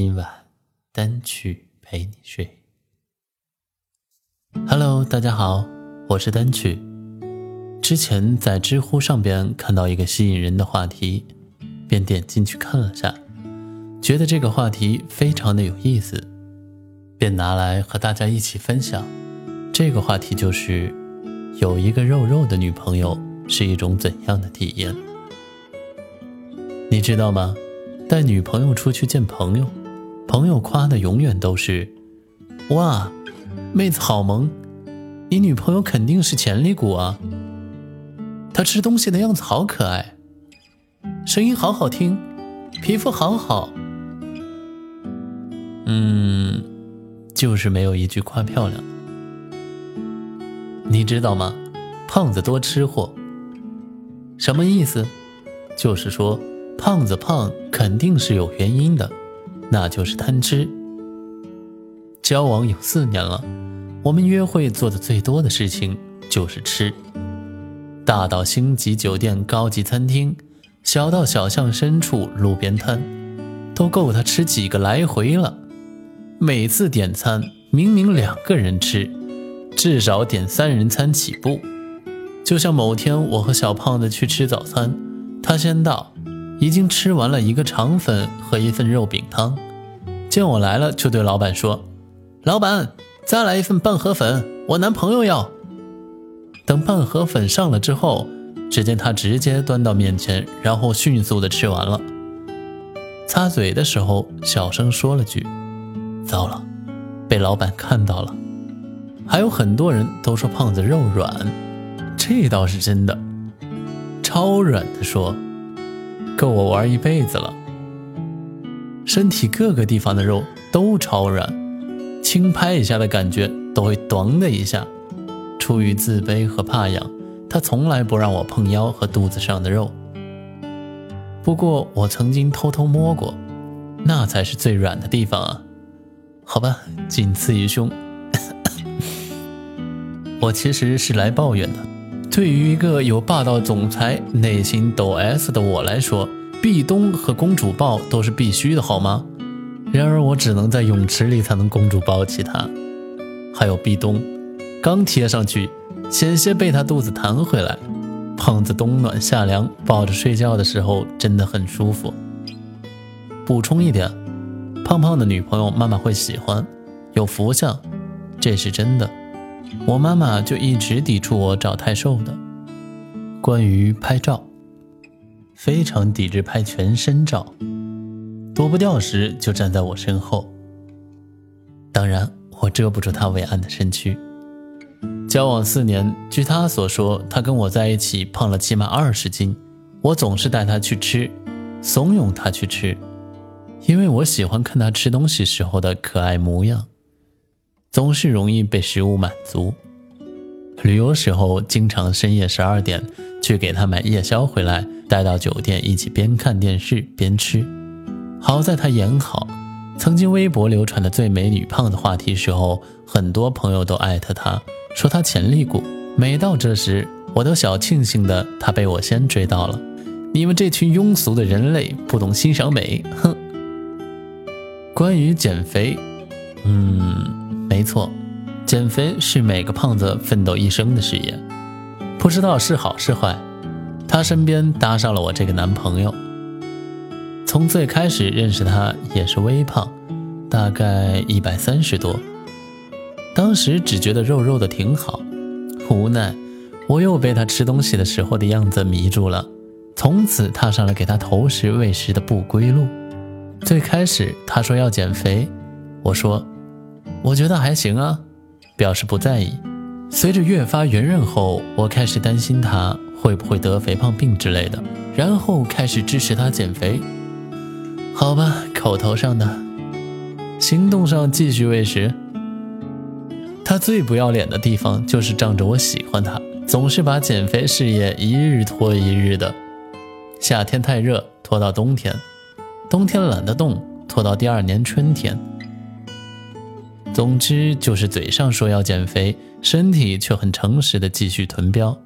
今晚单曲陪你睡。Hello，大家好，我是单曲。之前在知乎上边看到一个吸引人的话题，便点进去看了下，觉得这个话题非常的有意思，便拿来和大家一起分享。这个话题就是有一个肉肉的女朋友是一种怎样的体验？你知道吗？带女朋友出去见朋友，朋友夸的永远都是哇。妹子好萌，你女朋友肯定是潜力股啊！她吃东西的样子好可爱，声音好好听，皮肤好好。嗯，就是没有一句夸漂亮。你知道吗？胖子多吃货，什么意思？就是说胖子胖肯定是有原因的，那就是贪吃。交往有四年了，我们约会做的最多的事情就是吃。大到星级酒店、高级餐厅，小到小巷深处路边摊，都够他吃几个来回了。每次点餐，明明两个人吃，至少点三人餐起步。就像某天我和小胖子去吃早餐，他先到，已经吃完了一个肠粉和一份肉饼汤，见我来了，就对老板说。老板，再来一份半盒粉，我男朋友要。等半盒粉上了之后，只见他直接端到面前，然后迅速的吃完了。擦嘴的时候，小声说了句：“糟了，被老板看到了。”还有很多人都说胖子肉软，这倒是真的，超软的说，够我玩一辈子了。身体各个地方的肉都超软。轻拍一下的感觉都会“咚”的一下。出于自卑和怕痒，他从来不让我碰腰和肚子上的肉。不过我曾经偷偷摸过，那才是最软的地方啊！好吧，仅次于胸。我其实是来抱怨的。对于一个有霸道总裁、内心抖 S 的我来说，壁咚和公主抱都是必须的，好吗？然而我只能在泳池里才能公主抱起她，还有壁咚，刚贴上去，险些被他肚子弹回来。胖子冬暖夏凉，抱着睡觉的时候真的很舒服。补充一点，胖胖的女朋友妈妈会喜欢，有福相，这是真的。我妈妈就一直抵触我找太瘦的。关于拍照，非常抵制拍全身照。躲不掉时，就站在我身后。当然，我遮不住他伟岸的身躯。交往四年，据他所说，他跟我在一起胖了起码二十斤。我总是带他去吃，怂恿他去吃，因为我喜欢看他吃东西时候的可爱模样，总是容易被食物满足。旅游时候，经常深夜十二点去给他买夜宵回来，带到酒店一起边看电视边吃。好在他演好，曾经微博流传的最美女胖的话题时候，很多朋友都艾特他，说他潜力股。每到这时，我都小庆幸的他被我先追到了。你们这群庸俗的人类，不懂欣赏美，哼！关于减肥，嗯，没错，减肥是每个胖子奋斗一生的事业。不知道是好是坏，他身边搭上了我这个男朋友。从最开始认识他也是微胖，大概一百三十多。当时只觉得肉肉的挺好，无奈我又被他吃东西的时候的样子迷住了，从此踏上了给他投食喂食的不归路。最开始他说要减肥，我说我觉得还行啊，表示不在意。随着越发圆润后，我开始担心他会不会得肥胖病之类的，然后开始支持他减肥。好吧，口头上的，行动上继续喂食。他最不要脸的地方就是仗着我喜欢他，总是把减肥事业一日拖一日的。夏天太热，拖到冬天；冬天懒得动，拖到第二年春天。总之就是嘴上说要减肥，身体却很诚实的继续囤膘。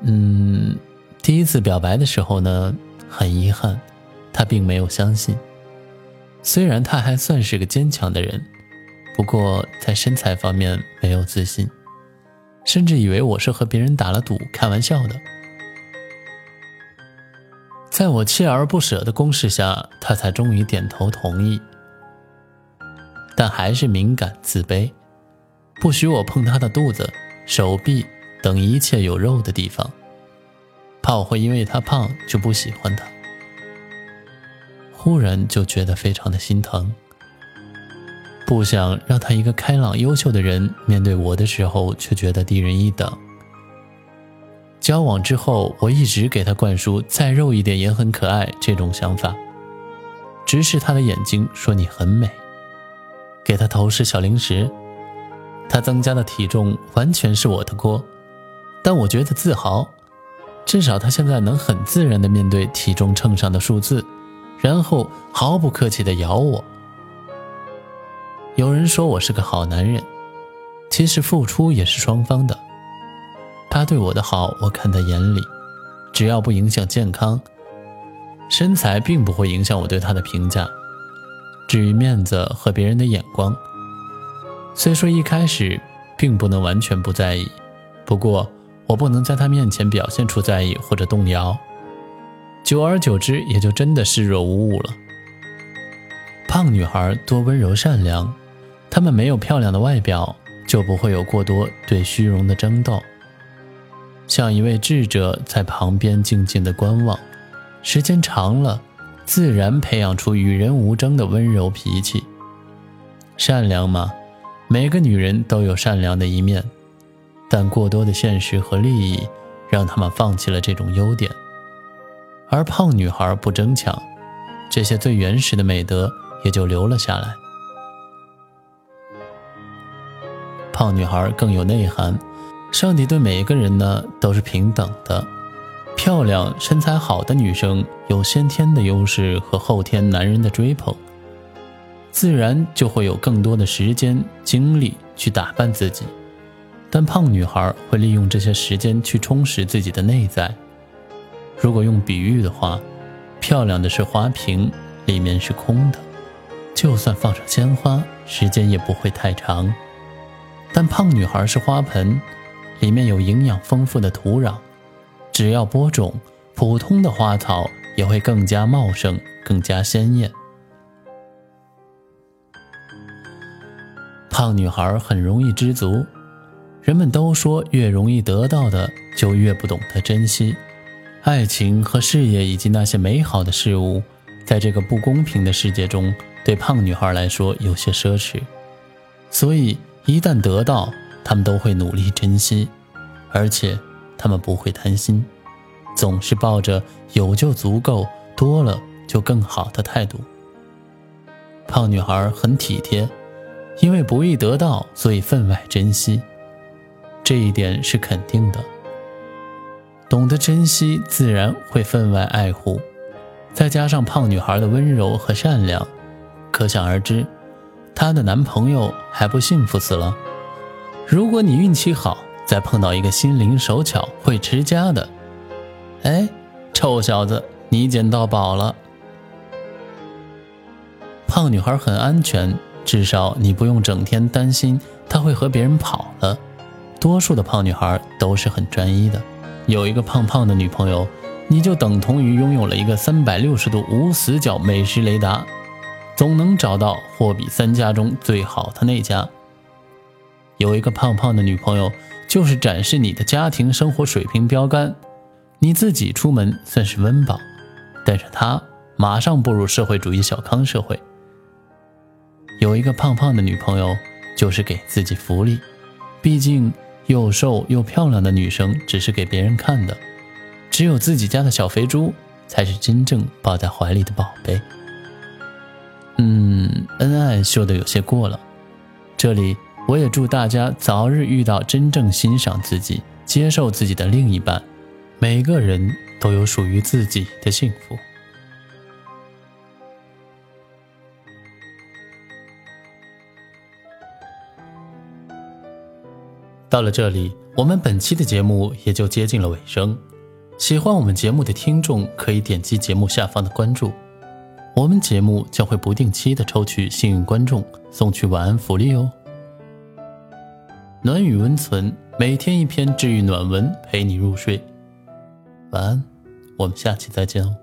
嗯，第一次表白的时候呢，很遗憾，他并没有相信。虽然他还算是个坚强的人，不过在身材方面没有自信，甚至以为我是和别人打了赌开玩笑的。在我锲而不舍的攻势下，他才终于点头同意，但还是敏感自卑，不许我碰他的肚子、手臂。等一切有肉的地方，怕我会因为他胖就不喜欢他。忽然就觉得非常的心疼，不想让他一个开朗优秀的人面对我的时候却觉得低人一等。交往之后，我一直给他灌输再肉一点也很可爱这种想法，直视他的眼睛说你很美，给他投食小零食，他增加的体重完全是我的锅。但我觉得自豪，至少他现在能很自然地面对体重秤上的数字，然后毫不客气地咬我。有人说我是个好男人，其实付出也是双方的。他对我的好，我看在眼里，只要不影响健康，身材并不会影响我对他的评价。至于面子和别人的眼光，虽说一开始并不能完全不在意，不过。我不能在他面前表现出在意或者动摇，久而久之也就真的视若无物了。胖女孩多温柔善良，她们没有漂亮的外表，就不会有过多对虚荣的争斗，像一位智者在旁边静静的观望，时间长了，自然培养出与人无争的温柔脾气。善良嘛，每个女人都有善良的一面。但过多的现实和利益，让他们放弃了这种优点。而胖女孩不争抢，这些最原始的美德也就留了下来。胖女孩更有内涵，上帝对每一个人呢都是平等的。漂亮、身材好的女生有先天的优势和后天男人的追捧，自然就会有更多的时间精力去打扮自己。但胖女孩会利用这些时间去充实自己的内在。如果用比喻的话，漂亮的是花瓶，里面是空的，就算放上鲜花，时间也不会太长。但胖女孩是花盆，里面有营养丰富的土壤，只要播种，普通的花草也会更加茂盛，更加鲜艳。胖女孩很容易知足。人们都说，越容易得到的，就越不懂得珍惜。爱情和事业以及那些美好的事物，在这个不公平的世界中，对胖女孩来说有些奢侈。所以，一旦得到，他们都会努力珍惜，而且他们不会贪心，总是抱着有就足够，多了就更好的态度。胖女孩很体贴，因为不易得到，所以分外珍惜。这一点是肯定的。懂得珍惜，自然会分外爱护。再加上胖女孩的温柔和善良，可想而知，她的男朋友还不幸福死了。如果你运气好，再碰到一个心灵手巧、会持家的，哎，臭小子，你捡到宝了。胖女孩很安全，至少你不用整天担心她会和别人跑了。多数的胖女孩都是很专一的，有一个胖胖的女朋友，你就等同于拥有了一个三百六十度无死角美食雷达，总能找到货比三家中最好的那家。有一个胖胖的女朋友，就是展示你的家庭生活水平标杆，你自己出门算是温饱，但是她马上步入社会主义小康社会。有一个胖胖的女朋友，就是给自己福利，毕竟。又瘦又漂亮的女生只是给别人看的，只有自己家的小肥猪才是真正抱在怀里的宝贝。嗯，恩爱秀的有些过了。这里我也祝大家早日遇到真正欣赏自己、接受自己的另一半。每个人都有属于自己的幸福。到了这里，我们本期的节目也就接近了尾声。喜欢我们节目的听众可以点击节目下方的关注，我们节目将会不定期的抽取幸运观众送去晚安福利哦。暖雨温存，每天一篇治愈暖文陪你入睡。晚安，我们下期再见哦。